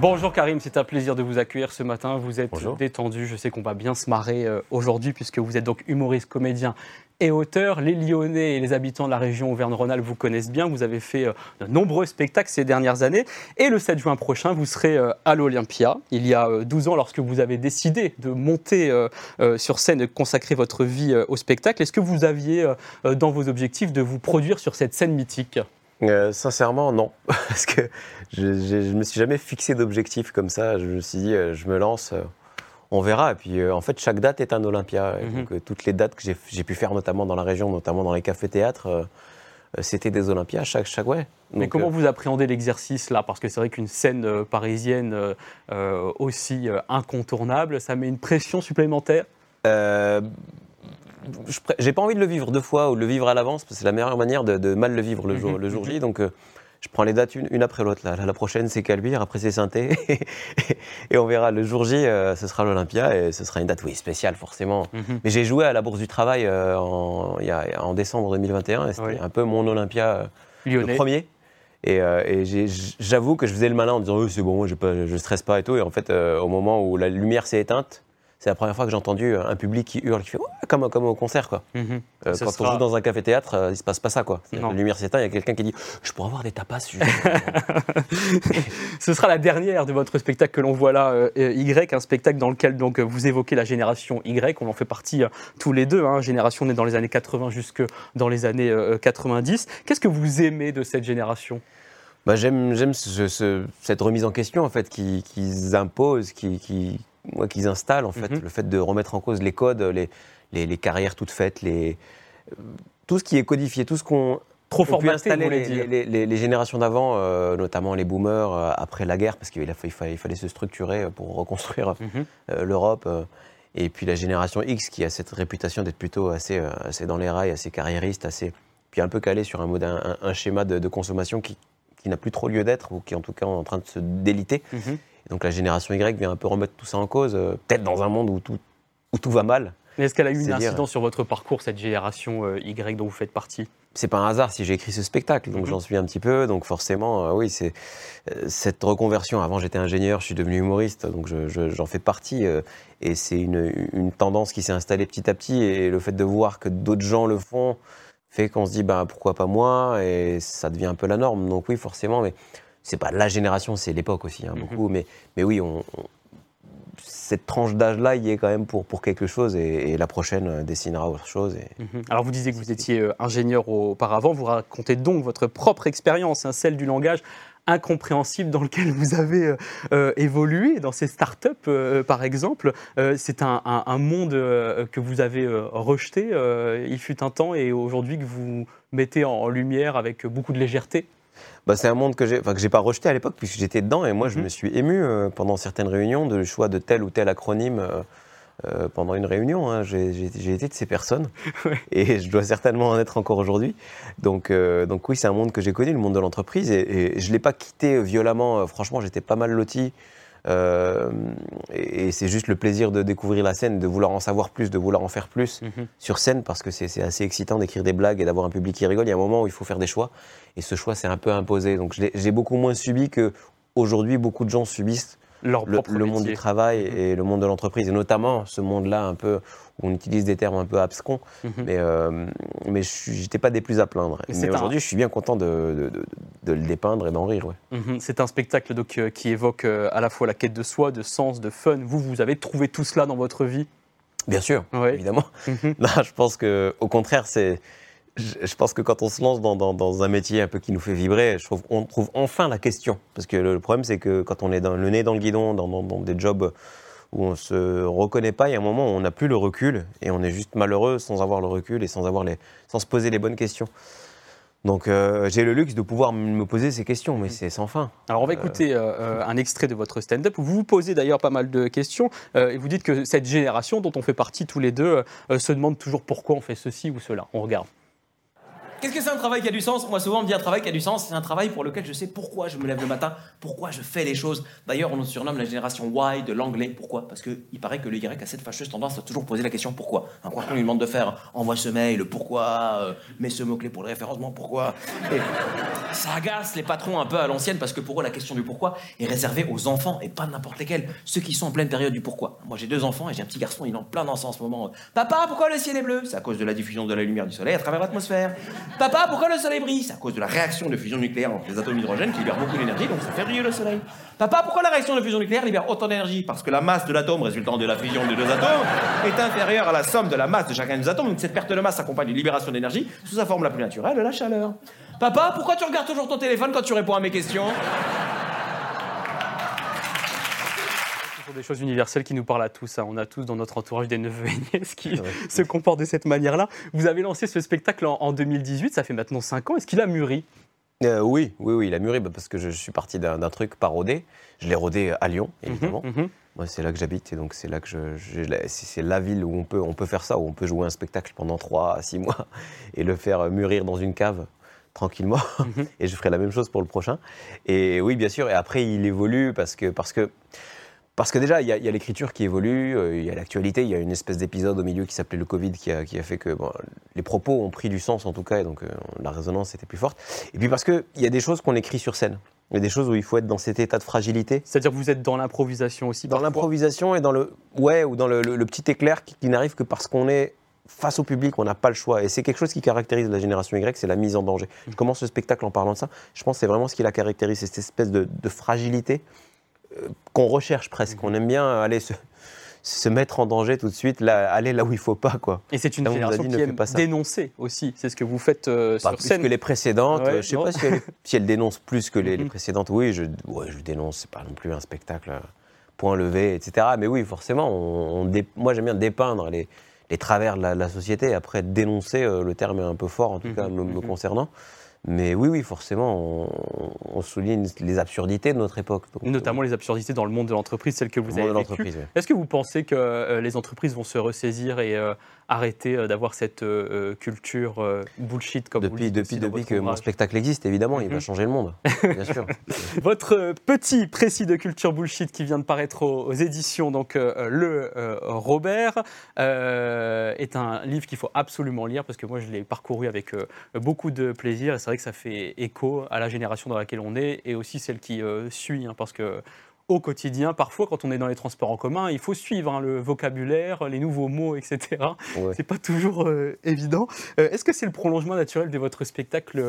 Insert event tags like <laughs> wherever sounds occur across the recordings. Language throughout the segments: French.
Bonjour Karim, c'est un plaisir de vous accueillir ce matin. Vous êtes détendu, je sais qu'on va bien se marrer euh, aujourd'hui puisque vous êtes donc humoriste, comédien et auteur. Les Lyonnais et les habitants de la région Auvergne-Rhône-Alpes vous connaissent bien. Vous avez fait euh, de nombreux spectacles ces dernières années. Et le 7 juin prochain, vous serez euh, à l'Olympia. Il y a 12 ans, lorsque vous avez décidé de monter sur scène et de consacrer votre vie au spectacle, est-ce que vous aviez dans vos objectifs de vous produire sur cette scène mythique? Euh, sincèrement, non. <laughs> Parce que je ne me suis jamais fixé d'objectif comme ça. Je me suis dit, euh, je me lance, euh, on verra. Et puis, en fait, chaque date est un Olympia. Mhm. Donc, toutes les dates que j'ai pu faire, notamment dans la région, notamment dans les cafés-théâtres, c'était des Olympias, chaque, chaque ouais. Mais comment vous appréhendez l'exercice là? Parce que c'est vrai qu'une scène parisienne aussi incontournable, ça met une pression supplémentaire? J'ai pas envie de le vivre deux fois ou de le vivre à l'avance, parce que c'est la meilleure manière de, mal le vivre le jour, le jour J. Donc, euh, je prends les dates une, après l'autre. La, la, prochaine, c'est Caluire, après, c'est Synthé. <laughs> et on verra. Le jour J, euh, ce sera l'Olympia et ce sera une date, oui, spéciale, forcément. Mhm. Mais j'ai joué à la Bourse du Travail euh, en, en, décembre 2021 et c'était un peu mon Olympia le premier. Et, j'avoue que je faisais le malin en disant, c'est bon, je ne stresse pas et tout. Et en fait, au moment où la lumière s'est éteinte, c'est la première fois que j'ai entendu un public qui hurle, qui fait comme, comme au concert. Quoi. Euh, quand on joue dans un café-théâtre, euh, il ne se passe pas ça. Quoi. La lumière s'éteint, il y a quelqu'un qui dit Je pourrais avoir des tapas <laughs> Ce sera la dernière de votre spectacle que l'on voit là, euh, Y, un spectacle dans lequel donc, vous évoquez la génération Y. On en fait partie tous les deux. Hein, génération née dans les années 80 jusque dans les années 90. Qu'est-ce que vous aimez de cette génération? Bah, J'aime cette remise en question en fait, qu'ils qui imposent, qui, qui, qu'ils installent, en fait, mhm. le fait de remettre en cause les codes, les, les, carrières toutes faites, les, tout ce qui est codifié, tout ce qu'on Trop formaté, les, les, les, générations d'avant, euh, notamment les boomers, euh, après la guerre, parce qu'il il fallait, il fallait, se structurer pour reconstruire mhm. euh, l'Europe. et puis la génération X, qui a cette réputation d'être plutôt assez, assez dans les rails, assez carriériste, assez, puis un peu calé sur un, mode, un, schéma de, consommation qui, qui n'a plus trop lieu d'être, ou qui est en tout cas en train de se déliter. Donc la génération Y vient un peu remettre tout ça en cause, euh, peut-être dans un monde où tout, où tout va mal. Mais est-ce qu'elle a eu une incidence sur votre parcours, cette génération euh, Y dont vous faites partie? C'est pas un hasard si j'ai écrit ce spectacle, donc mhm. j'en suis un petit peu. Donc forcément, euh, oui, c'est cette reconversion. Avant, j'étais ingénieur, je suis devenu humoriste, donc j'en fais partie. et c'est une, une, tendance qui s'est installée petit à petit. Et le fait de voir que d'autres gens le font fait qu'on se dit, bah, pourquoi pas moi? Et ça devient un peu la norme. Donc oui, forcément, mais c'est pas la génération, c'est l'époque aussi, hein, mhm. beaucoup. Mais, mais oui, on, cette tranche d'âge-là y est quand même pour, pour quelque chose et, la prochaine euh, dessinera autre chose. Mhm. Alors vous disiez que vous étiez euh, ingénieur auparavant, vous racontez donc votre propre expérience, hein, celle du langage incompréhensible dans lequel vous avez euh, évolué, dans ces startups par exemple. c'est un, un, monde que vous avez rejeté, il fut un temps, et aujourd'hui que vous mettez en lumière avec beaucoup de légèreté bah, c'est un monde que j'ai, enfin, que j'ai pas rejeté à l'époque puisque j'étais dedans et moi je mhm. me suis ému euh, pendant certaines réunions de choix de tel ou tel acronyme. Euh, euh, pendant une réunion, hein. j'ai, été de ces personnes <laughs> et je dois certainement en être encore aujourd'hui. Donc, donc oui, c'est un monde que j'ai connu, le monde de l'entreprise, et, et je ne l'ai pas quitté violemment. franchement, j'étais pas mal loti. Euh, et, c'est juste le plaisir de découvrir la scène, de vouloir en savoir plus, de vouloir en faire plus mhm. sur scène, parce que c'est assez excitant d'écrire des blagues et d'avoir un public qui rigole. Il y a un moment où il faut faire des choix, et ce choix, c'est un peu imposé. Donc j'ai beaucoup moins subi que aujourd'hui, beaucoup de gens subissent le, monde du travail mhm. et le monde de l'entreprise, et notamment ce monde-là un peu où on utilise des termes un peu abscons, mhm. mais, euh, mais je n'étais pas des plus à plaindre. Mais, aujourd'hui, je suis bien content de, de, le dépeindre et d'en rire. Ouais. Mhm. C'est un spectacle donc, euh, qui évoque euh, à la fois la quête de soi, de sens, de fun. Vous, vous avez trouvé tout cela dans votre vie? Bien sûr, évidemment. <laughs> je pense qu'au contraire, c'est je pense que quand on se lance dans, un métier un peu qui nous fait vibrer, je trouve on trouve enfin la question. Parce que le, problème, c'est que quand on est dans, le nez dans le guidon, dans, des jobs où on se reconnaît pas, il y a un moment où on n'a plus le recul et on est juste malheureux sans avoir le recul et sans, avoir les, sans se poser les bonnes questions. Donc euh, j'ai le luxe de pouvoir me poser ces questions, mais c'est sans fin. Alors on va écouter euh, euh, un extrait de votre stand-up. Vous vous posez d'ailleurs pas mal de questions et vous dites que cette génération dont on fait partie tous les deux se demande toujours pourquoi on fait ceci ou cela. On regarde. Qu'est-ce que c'est un travail qui a du sens? Moi, souvent, on me dit un travail qui a du sens, c'est un travail pour lequel je sais pourquoi je me lève le matin, pourquoi je fais les choses. D'ailleurs, on nous surnomme la génération Y de l'anglais. Pourquoi? Parce qu'il paraît que le Y a cette fâcheuse tendance à toujours poser la question pourquoi? Hein, quoi qu'on lui demande de faire, envoie ce mail, pourquoi, euh, mets ce mot-clé pour le référencement, pourquoi? Et ça agace les patrons un peu à l'ancienne parce que pour eux, la question du pourquoi est réservée aux enfants et pas n'importe lesquels. Ceux qui sont en pleine période du pourquoi. Moi, j'ai deux enfants et j'ai un petit garçon, il est en plein dans en ce moment. Papa, pourquoi le ciel est bleu? C'est à cause de la diffusion de la lumière du soleil à travers l'atmosphère. Papa, pourquoi le soleil brille? C'est à cause de la réaction de fusion nucléaire entre les atomes d'hydrogène qui libèrent beaucoup d'énergie, donc ça fait briller le soleil. Papa, pourquoi la réaction de fusion nucléaire libère autant d'énergie? Parce que la masse de l'atome résultant de la fusion des deux atomes est inférieure à la somme de la masse de chacun des atomes, donc cette perte de masse s'accompagne d'une libération d'énergie sous sa forme la plus naturelle, la chaleur. Papa, pourquoi tu regardes toujours ton téléphone quand tu réponds à mes questions? Des choses universelles qui nous parlent à tous. Hein. On a tous dans notre entourage des neveux et nièces qui <laughs> se comportent de cette manière-là. Vous avez lancé ce spectacle en, 2018, ça fait maintenant 5 ans. Est-ce qu'il a mûri? Euh, oui, oui, oui, il a mûri bah, parce que je suis parti d'un truc pas rodé. Je l'ai rodé à Lyon, mhm, évidemment. Mhm. Moi, c'est là que j'habite et donc c'est là que je, c'est la ville où on peut, on peut faire ça, où on peut jouer un spectacle pendant 3 à 6 mois <laughs> et le faire mûrir dans une cave tranquillement. Mhm. <laughs> et je ferai la même chose pour le prochain. Et oui, bien sûr. Et après, il évolue parce que, parce que parce que déjà, il y a, l'écriture qui évolue, euh, il y a l'actualité, il y a une espèce d'épisode au milieu qui s'appelait le Covid qui a, fait que les propos ont pris du sens en tout cas, et donc euh, la résonance était plus forte. Et puis parce qu'il y a des choses qu'on écrit sur scène. Il y a des choses où il faut être dans cet état de fragilité. C'est-à-dire que vous êtes dans l'improvisation aussi Dans l'improvisation et dans le, ouais, ou dans le, petit éclair qui, n'arrive que parce qu'on est face au public, on n'a pas le choix. Et c'est quelque chose qui caractérise la génération Y, c'est la mise en danger. Je commence le spectacle en parlant de ça. Je pense que c'est vraiment ce qui la caractérise, c'est cette espèce de fragilité qu'on recherche presque. On aime bien aller se, mettre en danger tout de suite, aller là où il faut pas. Quoi. Et c'est une génération qui aime dénoncer aussi. C'est ce que vous faites euh, sur plus scène. que les précédentes. je sais pas <laughs> si elle, dénonce plus que les, mhm. précédentes. Oui, je, ouais, je dénonce. C'est pas non plus un spectacle euh, point levé, etc. Mais oui, forcément, on, moi j'aime bien dépeindre les, travers de la, société. Après, dénoncer, euh, le terme est un peu fort, en tout mhm. cas me, me mhm. concernant. Mais oui, oui, forcément, on, souligne les absurdités de notre époque. Notamment les absurdités dans le monde de l'entreprise, celles que vous avez vécues. Est-ce que vous pensez que euh, les entreprises vont se ressaisir et euh, arrêter euh, d'avoir cette culture bullshit comme depuis, vous Depuis, depuis que mon spectacle existe, évidemment, il va mhm. changer le monde, <laughs> bien sûr. Votre petit précis de culture bullshit qui vient de paraître aux, éditions, donc le Robert, est un livre qu'il faut absolument lire parce que moi je l'ai parcouru avec beaucoup de plaisir c'est vrai que ça fait écho à la génération dans laquelle on est et aussi celle qui euh, suit, hein, parce que au quotidien, parfois quand on est dans les transports en commun, il faut suivre hein, le vocabulaire, les nouveaux mots, etc. Ouais. C'est pas toujours euh, évident. Euh, est-ce que c'est le prolongement naturel de votre spectacle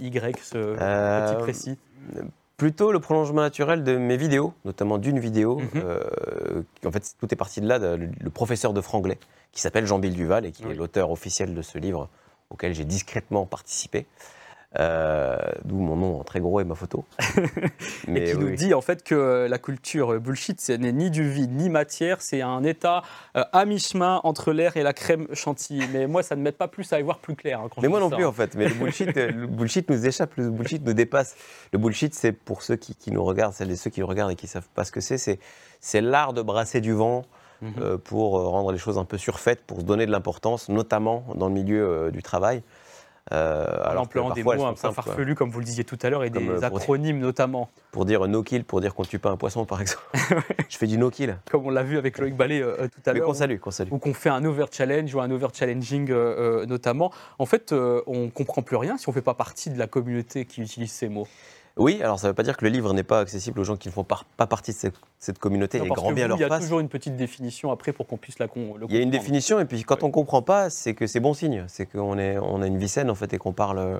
Y, ce petit précis? Plutôt le prolongement naturel de mes vidéos, notamment d'une vidéo. Mhm. en fait, tout est parti de là, le, professeur de franglais, qui s'appelle Jean-Bill Duval et qui est l'auteur officiel de ce livre auquel j'ai discrètement participé. Euh, d'où mon nom en très gros et ma photo. <laughs> Mais et qui nous dit en fait que la culture bullshit, ce n'est ni du vide ni matière, c'est un état euh, à mi-chemin entre l'air et la crème chantilly. Mais moi, ça ne m'aide pas plus à y voir plus clair. Hein, Mais moi non plus en fait. Mais le bullshit, euh, le bullshit nous échappe, le bullshit nous dépasse. Le bullshit, c'est pour ceux qui, nous regardent, celles et ceux qui nous regardent et qui ne savent pas ce que c'est, c'est l'art de brasser du vent. Mhm. pour rendre les choses un peu surfaites, pour se donner de l'importance, notamment dans le milieu du travail. Euh, alors en des mots un peu farfelus, comme vous le disiez tout à l'heure, et des euh, acronymes notamment. Pour dire no kill, pour dire qu'on tue pas un poisson, par exemple. <laughs> je fais du no kill. Comme on l'a vu avec Loïc Ballet euh, tout à l'heure. qu'on salue, qu'on salue. Ou qu'on fait un over challenge ou un over challenging notamment. En fait, on comprend plus rien si on ne fait pas partie de la communauté qui utilise ces mots. Oui, alors ça ne veut pas dire que le livre n'est pas accessible aux gens qui ne font pas, partie de cette, communauté et grand bien leur Il y a toujours une petite définition après pour qu'on puisse la comprendre. Il y a une définition et puis quand on ne comprend pas, c'est que c'est bon signe. C'est qu'on on a une vie saine en fait et qu'on parle. Euh,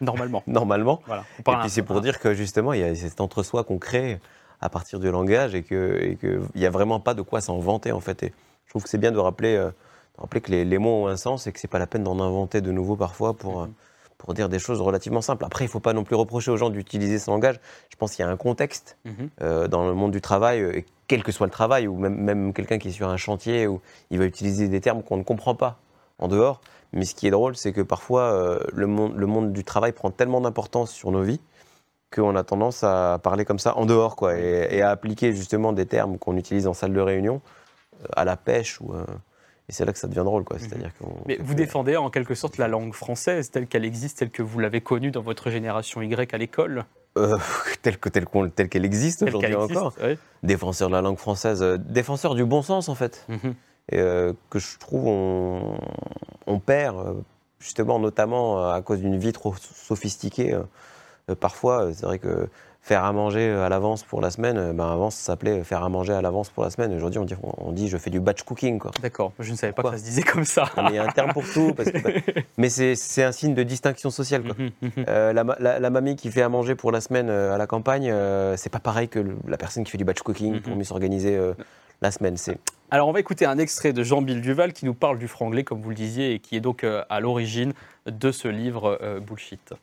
normalement. <laughs> normalement. Voilà, et puis c'est pour dire que justement, il y a cet entre-soi qu'on crée à partir du langage et qu'il n'y a vraiment pas de quoi s'en vanter en fait. Et je trouve que c'est bien de rappeler, euh, rappeler que les, mots ont un sens et que ce n'est pas la peine d'en inventer de nouveau parfois pour. Mm-hmm pour dire des choses relativement simples. Après, il ne faut pas non plus reprocher aux gens d'utiliser ce langage. Je pense qu'il y a un contexte mhm. euh, dans le monde du travail, euh, et quel que soit le travail, ou même, même quelqu'un qui est sur un chantier, où il va utiliser des termes qu'on ne comprend pas en dehors. Mais ce qui est drôle, c'est que parfois, euh, le, monde, le monde du travail prend tellement d'importance sur nos vies qu'on a tendance à parler comme ça en dehors, quoi, et, à appliquer justement des termes qu'on utilise en salle de réunion à la pêche ou Et c'est là que ça devient drôle, quoi. Mhm. C'est-à-dire Mais vous défendez en quelque sorte la langue française telle qu'elle existe, telle que vous l'avez connue dans votre génération Y à l'école? Euh, <laughs> telle qu'elle existe aujourd'hui encore. Défenseur de la langue française, euh, défenseur du bon sens en fait. Mhm. Et, euh, que je trouve on, on perd justement notamment à cause d'une vie trop sophistiquée. Parfois, c'est vrai que faire à manger à l'avance pour la semaine, euh, ben avant ça s'appelait faire à manger à l'avance pour la semaine. Aujourd'hui, on dit, on dit je fais du batch cooking. D'accord, je ne savais pas que ça se disait comme ça. il y a un terme pour tout. <laughs> mais c'est un signe de distinction sociale. Quoi. Mhm, mhm. Euh, la, la, mamie qui fait à manger pour la semaine euh, à la campagne, c'est pas pareil que la personne qui fait du batch cooking mhm. pour mieux s'organiser la semaine. Alors on va écouter un extrait de Jean-Bill Duval qui nous parle du franglais, comme vous le disiez, et qui est donc à l'origine de ce livre Bullshit.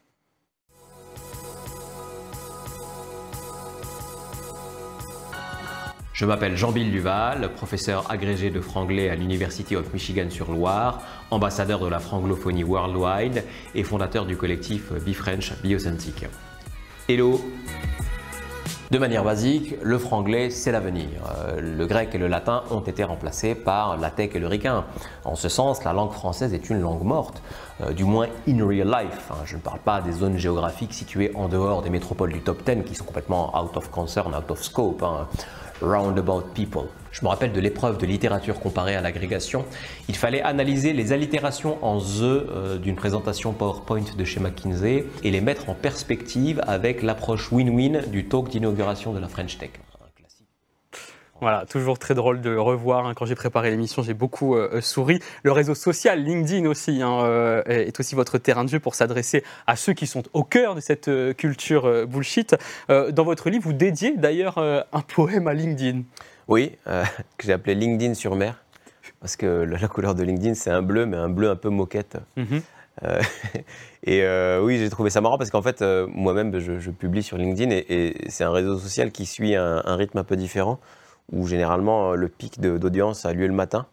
Je m'appelle Jean-Bill Duval, professeur agrégé de franglais à l'University of Michigan sur Loire, ambassadeur de la franglophonie worldwide et fondateur du collectif BeFrench Biocentric. Hello de manière basique, le franglais, c'est l'avenir. Euh, le grec et le latin ont été remplacés par la tech et le ricain. En ce sens, la langue française est une langue morte, euh, du moins in real life. Hein. Je ne parle pas des zones géographiques situées en dehors des métropoles du top 10 qui sont complètement out of concern, out of scope. Roundabout People. Je me rappelle de l'épreuve de littérature comparée à l'agrégation. Il fallait analyser les allitérations en the euh, d'une présentation PowerPoint de chez McKinsey et les mettre en perspective avec l'approche win-win du talk d'inauguration de la French Tech. Voilà, toujours très drôle de revoir. Hein. Quand j'ai préparé l'émission, j'ai beaucoup euh, euh, souri. Le réseau social, LinkedIn aussi, hein, euh, est aussi votre terrain de jeu pour s'adresser à ceux qui sont au cœur de cette culture bullshit. dans votre livre, vous dédiez d'ailleurs un poème à LinkedIn. Oui, <laughs> que j'ai appelé LinkedIn sur mer. Parce que la couleur de LinkedIn, c'est un bleu, mais un bleu un peu moquette. Mhm. <laughs> et oui, j'ai trouvé ça marrant parce qu'en fait, moi-même, je, publie sur LinkedIn et, c'est un réseau social qui suit un rythme un peu différent où généralement euh, le pic d'audience a lieu le matin.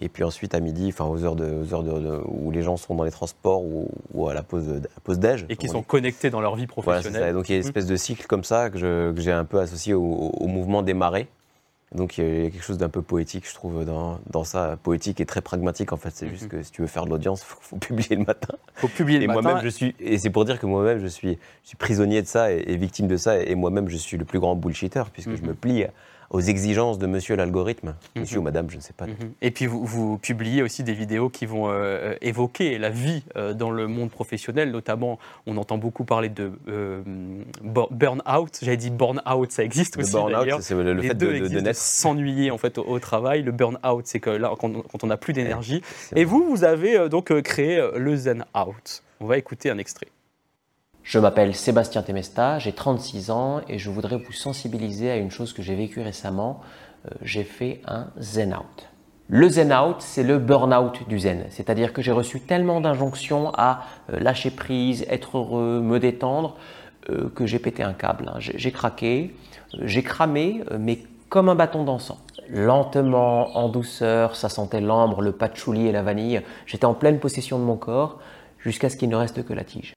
Et puis ensuite à midi, enfin aux heures, de, heures de, où les gens sont dans les transports ou, à la pause, à pause déj. Et qui sont connectés dans leur vie professionnelle. Donc il y a une mmh. espèce de cycle comme ça que j'ai un peu associé au, mouvement des marées. Donc il y a quelque chose d'un peu poétique, je trouve, dans, dans, ça. Poétique et très pragmatique en fait. C'est juste mmh. que si tu veux faire de l'audience, il faut, publier le matin. Il faut publier le et matin. Moi-même, je suis, et c'est pour dire que moi-même, je suis, je suis prisonnier de ça et, victime de ça. Et, moi-même, je suis le plus grand bullshitter puisque je mmh. me plie aux exigences de monsieur l'algorithme, mhm. monsieur ou madame, je ne sais pas. Mhm. Et puis vous, publiez aussi des vidéos qui vont euh, évoquer la vie euh, dans le monde professionnel, notamment on entend beaucoup parler de euh, burn-out, j'avais dit burn-out, ça existe aussi burn-out, c'est le, fait de, de, s'ennuyer en fait au, travail. Le burn-out, c'est que là, quand, on n'a plus d'énergie. Et vous, vous avez donc créé le zen-out. On va écouter un extrait. Je m'appelle Sébastien Temesta, j'ai 36 ans et je voudrais vous sensibiliser à une chose que j'ai vécue récemment. Euh, j'ai fait un zen out. Le zen out, c'est le burn-out du zen. C'est-à-dire que j'ai reçu tellement d'injonctions à euh, lâcher prise, être heureux, me détendre, euh, que j'ai pété un câble. Hein. J'ai craqué, j'ai cramé, mais comme un bâton d'encens. Lentement, en douceur, ça sentait l'ambre, le patchouli et la vanille. J'étais en pleine possession de mon corps jusqu'à ce qu'il ne reste que la tige.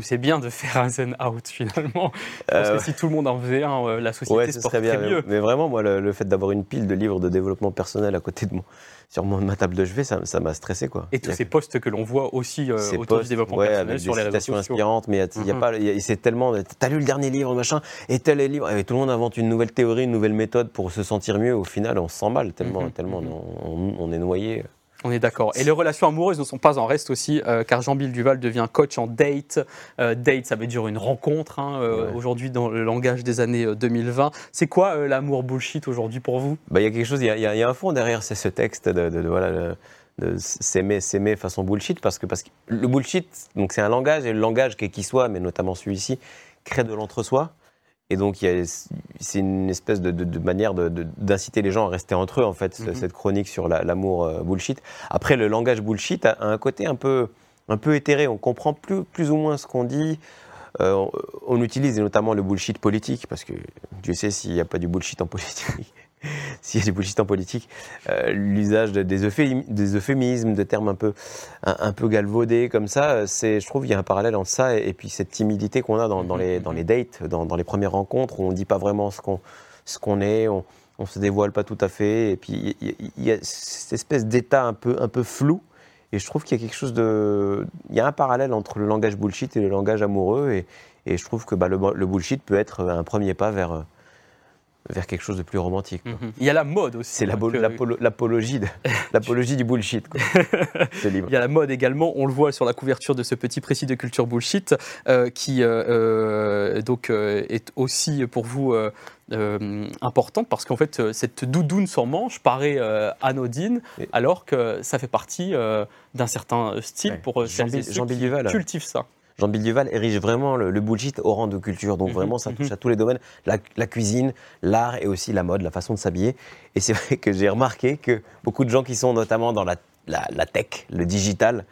C'est bien de faire un zen out finalement. Parce que euh, si tout le monde en faisait un, euh, la société se porterait bien, mieux. Mais, vraiment, moi, le, fait d'avoir une pile de livres de développement personnel à côté de moi, sur ma table de chevet, ça m'a stressé. Quoi. Et tous ces posts que l'on voit aussi euh, autour du développement personnel sur les réseaux sociaux. inspirantes, mais il y a, mhm. pas, c'est tellement. T'as lu le dernier livre, machin, et tel est livre. Et tout le monde invente une nouvelle théorie, une nouvelle méthode pour se sentir mieux. Au final, on se sent mal tellement, mhm. tellement mhm. on, on est noyé. On est d'accord. Et les relations amoureuses ne sont pas en reste aussi, euh, car Jean-Bill Duval devient coach en date. Euh, date, ça veut dire une rencontre, hein, euh, aujourd'hui dans le langage des années 2020. C'est quoi l'amour bullshit aujourd'hui pour vous? Bah, Il y a quelque chose, il y, a un fond derrière ce texte de, de, de s'aimer, s'aimer façon bullshit, parce que, parce que le bullshit, donc c'est un langage, et le langage, quel qu'il soit, mais notamment celui-ci, crée de l'entre-soi. Et donc, c'est une espèce de, manière d'inciter les gens à rester entre eux, en fait, mhm. cette chronique sur l'amour euh, bullshit. Après, le langage bullshit a, un côté un peu, un peu éthéré. On comprend plus, plus ou moins ce qu'on dit. Euh, on, utilise notamment le bullshit politique, parce que Dieu sait s'il n'y a pas du bullshit en <laughs> politique. <laughs> s'il y a du bullshit en politique, euh, l'usage des, des, euphémismes, de termes un peu, un, peu galvaudés comme ça, c'est, je trouve qu'il y a un parallèle entre ça et, puis cette timidité qu'on a dans, les, dans les dates, dans, les premières rencontres où on ne dit pas vraiment ce qu'on, ce qu'on est, on, on se dévoile pas tout à fait. Et puis il y, a cette espèce d'état un peu, un peu flou. Et je trouve qu'il y a quelque chose de. Il y a un parallèle entre le langage bullshit et le langage amoureux. Et, et je trouve que bah, le, le, bullshit peut être un premier pas vers, vers quelque chose de plus romantique. Mhm. Il y a la mode aussi. C'est <laughs> l'apologie du bullshit. <laughs> Il y a la mode également, on le voit sur la couverture de ce petit précis de culture bullshit, euh, qui euh, euh, donc, est aussi pour vous importante parce qu'en fait, cette doudoune sans manche paraît anodine, alors que ça fait partie d'un certain style pour Jean, Jean qui cultivent ça. Jean-Bill Duval érige vraiment le, bullshit au rang de culture. Donc mhm, vraiment, ça touche mhm. à tous les domaines, la, cuisine, l'art et aussi la mode, la façon de s'habiller. Et c'est vrai que j'ai remarqué que beaucoup de gens qui sont notamment dans la, tech, le digital,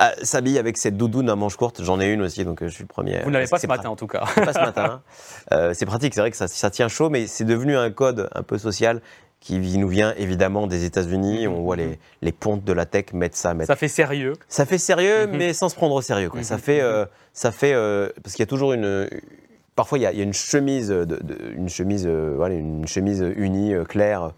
euh, s'habillent avec cette doudoune à manches courtes. J'en ai une aussi, donc euh, je suis le premier. Vous n'avez pas ce matin en tout cas. Pas ce matin. <laughs> Euh, c'est pratique, c'est vrai que ça, ça, tient chaud, mais c'est devenu un code un peu social qui nous vient évidemment des États-Unis. On voit les, les, pontes de la tech mettre ça. Ça fait sérieux. Ça fait sérieux, mhm. mais sans se prendre au sérieux. Quoi. Ça mhm. fait, euh, ça fait euh, parce qu'il y a toujours une. Parfois, il y a, une chemise, de, une chemise, euh, voilà, une chemise unie claire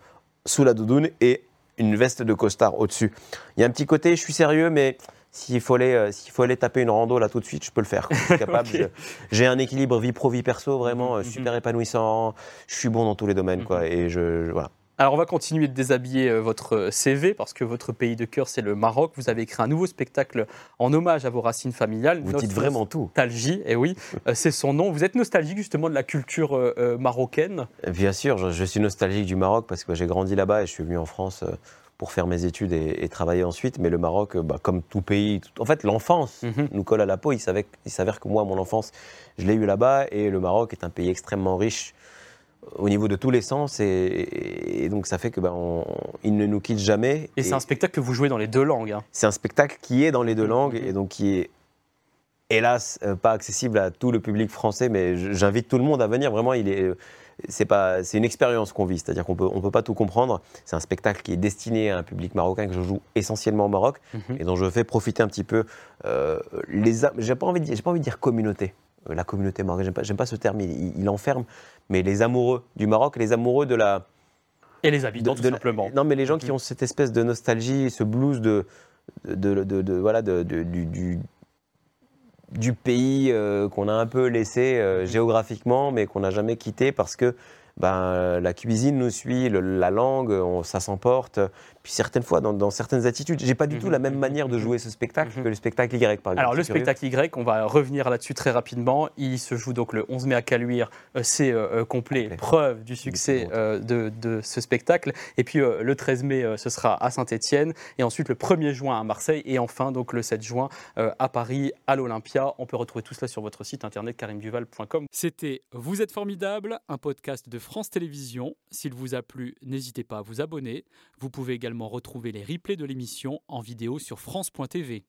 sous la doudoune et une veste de costard au-dessus. Il y a un petit côté, je suis sérieux, mais s'il faut, aller, faut aller taper une rando là tout de suite, je peux le faire. <laughs> Je. J'ai un équilibre vie pro vie perso vraiment mhm. super épanouissant. Je suis bon dans tous les domaines quoi. Et je voilà. Alors on va continuer de déshabiller euh, votre euh, CV parce que votre pays de cœur c'est le Maroc. Vous avez écrit un nouveau spectacle en hommage à vos racines familiales. Vous dites vraiment tout. Nostalgie, et eh oui, euh, c'est son nom. Vous êtes nostalgique justement de la culture marocaine? Bien sûr, je, suis nostalgique du Maroc parce que j'ai grandi là-bas et je suis venu en France pour faire mes études et, travailler ensuite. Mais le Maroc, bah, comme tout pays, en fait l'enfance mhm. nous colle à la peau. Il s'avère que moi, mon enfance, je l'ai eu là-bas et le Maroc est un pays extrêmement riche au niveau de tous les sens et, donc ça fait que ben, il ne nous quitte jamais. Et, c'est un spectacle que vous jouez dans les deux langues. Hein. C'est un spectacle qui est dans les deux langues et donc qui est hélas euh, pas accessible à tout le public français, mais j'invite tout le monde à venir. Vraiment, il est c'est pas c'est une expérience qu'on vit, c'est-à-dire qu'on peut on peut pas tout comprendre. C'est un spectacle qui est destiné à un public marocain que je joue essentiellement au Maroc mhm. et dont je fais profiter un petit peu euh, les j'ai pas envie j'ai pas envie de dire communauté euh, la communauté marocaine, j'aime pas, pas ce terme, il, enferme, mais les amoureux du Maroc, les amoureux de la... Et les habitants, tout simplement. non, mais les gens qui mm. ont cette espèce de nostalgie, ce blues de, de, voilà, du, du, pays euh, qu'on a un peu laissé euh, géographiquement, mais qu'on n'a jamais quitté parce que ben, la cuisine nous suit, la langue, ça s'emporte. Puis certaines fois, dans, certaines attitudes, j'ai pas du tout la même manière de jouer ce spectacle que le spectacle Y, par exemple. Alors le spectacle Y, on va revenir là-dessus très rapidement. Il se joue donc le 11 mai à Caluire. Euh, c'est euh, euh, complet, preuve du succès de, ce spectacle. Et puis le 13 mai, ce sera à Saint-Étienne. Et ensuite le 1er juin à Marseille. Et enfin donc le 7 juin à Paris, à l'Olympia. On peut retrouver tout cela sur votre site internet karimduval.com. C'était Vous êtes formidable, un podcast de France Télévisions. S'il vous a plu, n'hésitez pas à vous abonner. Vous pouvez retrouver les replays de l'émission en vidéo sur France.tv.